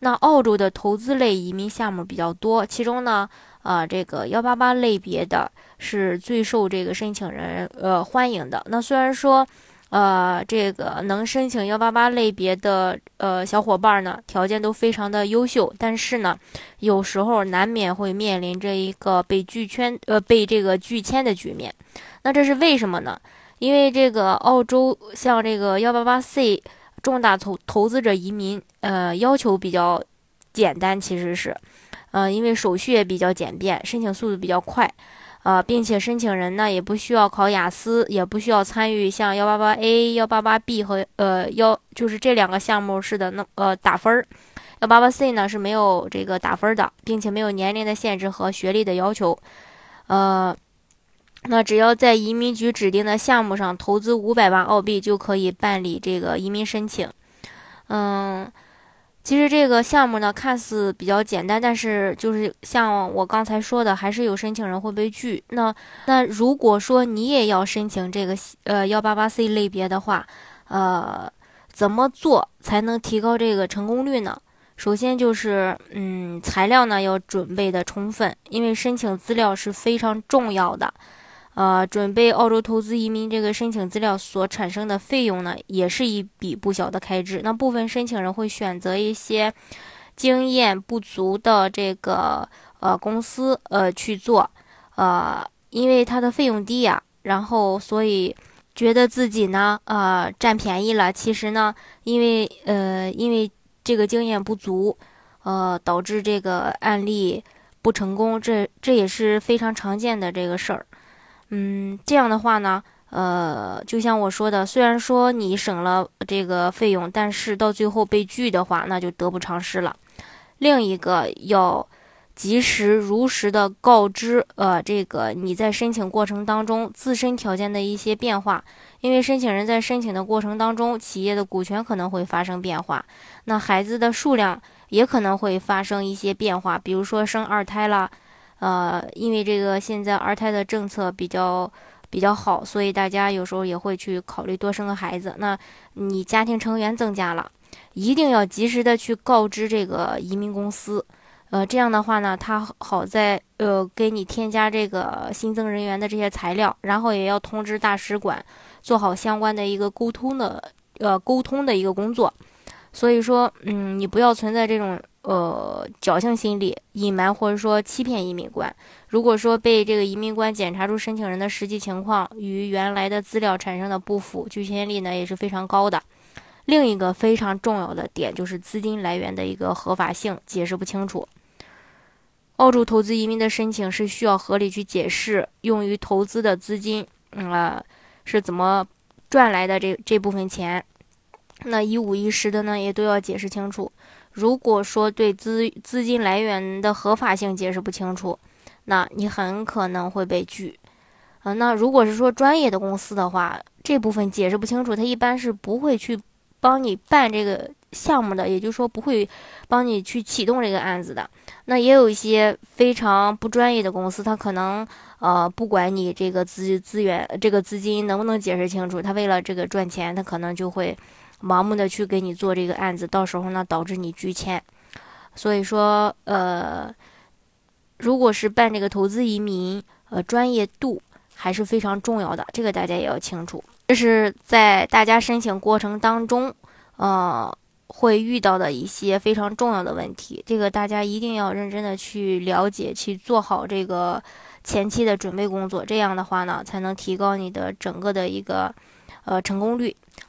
那澳洲的投资类移民项目比较多，其中呢。啊，这个幺八八类别的是最受这个申请人呃欢迎的。那虽然说，呃，这个能申请幺八八类别的呃小伙伴呢，条件都非常的优秀，但是呢，有时候难免会面临着一个被拒签呃被这个拒签的局面。那这是为什么呢？因为这个澳洲像这个幺八八 C 重大投投资者移民呃要求比较简单，其实是。呃，因为手续也比较简便，申请速度比较快，呃，并且申请人呢也不需要考雅思，也不需要参与像幺八八 A、幺八八 B 和呃幺就是这两个项目似的那呃打分儿，幺八八 C 呢是没有这个打分的，并且没有年龄的限制和学历的要求，呃，那只要在移民局指定的项目上投资五百万澳币就可以办理这个移民申请，嗯。其实这个项目呢，看似比较简单，但是就是像我刚才说的，还是有申请人会被拒。那那如果说你也要申请这个呃幺八八 C 类别的话，呃，怎么做才能提高这个成功率呢？首先就是，嗯，材料呢要准备的充分，因为申请资料是非常重要的。呃，准备澳洲投资移民这个申请资料所产生的费用呢，也是一笔不小的开支。那部分申请人会选择一些经验不足的这个呃公司呃去做，呃，因为它的费用低呀，然后所以觉得自己呢呃占便宜了。其实呢，因为呃因为这个经验不足，呃导致这个案例不成功，这这也是非常常见的这个事儿。嗯，这样的话呢，呃，就像我说的，虽然说你省了这个费用，但是到最后被拒的话，那就得不偿失了。另一个要及时如实的告知，呃，这个你在申请过程当中自身条件的一些变化，因为申请人在申请的过程当中，企业的股权可能会发生变化，那孩子的数量也可能会发生一些变化，比如说生二胎了。呃，因为这个现在二胎的政策比较比较好，所以大家有时候也会去考虑多生个孩子。那你家庭成员增加了，一定要及时的去告知这个移民公司。呃，这样的话呢，他好在呃给你添加这个新增人员的这些材料，然后也要通知大使馆，做好相关的一个沟通的呃沟通的一个工作。所以说，嗯，你不要存在这种。呃，侥幸心理，隐瞒或者说欺骗移民官。如果说被这个移民官检查出申请人的实际情况与原来的资料产生的不符，拒签率呢也是非常高的。另一个非常重要的点就是资金来源的一个合法性解释不清楚。澳洲投资移民的申请是需要合理去解释用于投资的资金，呃，是怎么赚来的这这部分钱，那一五一十的呢也都要解释清楚。如果说对资资金来源的合法性解释不清楚，那你很可能会被拒。啊，那如果是说专业的公司的话，这部分解释不清楚，他一般是不会去帮你办这个项目的，也就是说不会帮你去启动这个案子的。那也有一些非常不专业的公司，他可能呃不管你这个资资源这个资金能不能解释清楚，他为了这个赚钱，他可能就会。盲目的去给你做这个案子，到时候呢导致你拒签。所以说，呃，如果是办这个投资移民，呃，专业度还是非常重要的，这个大家也要清楚。这是在大家申请过程当中，呃，会遇到的一些非常重要的问题，这个大家一定要认真的去了解，去做好这个前期的准备工作。这样的话呢，才能提高你的整个的一个呃成功率。